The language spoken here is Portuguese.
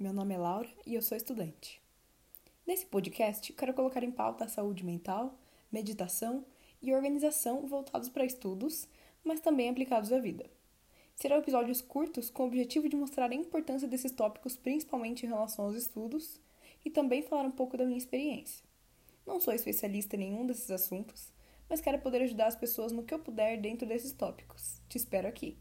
Meu nome é Laura e eu sou estudante. Nesse podcast, quero colocar em pauta a saúde mental, meditação e organização voltados para estudos, mas também aplicados à vida. Serão episódios curtos com o objetivo de mostrar a importância desses tópicos, principalmente em relação aos estudos, e também falar um pouco da minha experiência. Não sou especialista em nenhum desses assuntos, mas quero poder ajudar as pessoas no que eu puder dentro desses tópicos. Te espero aqui!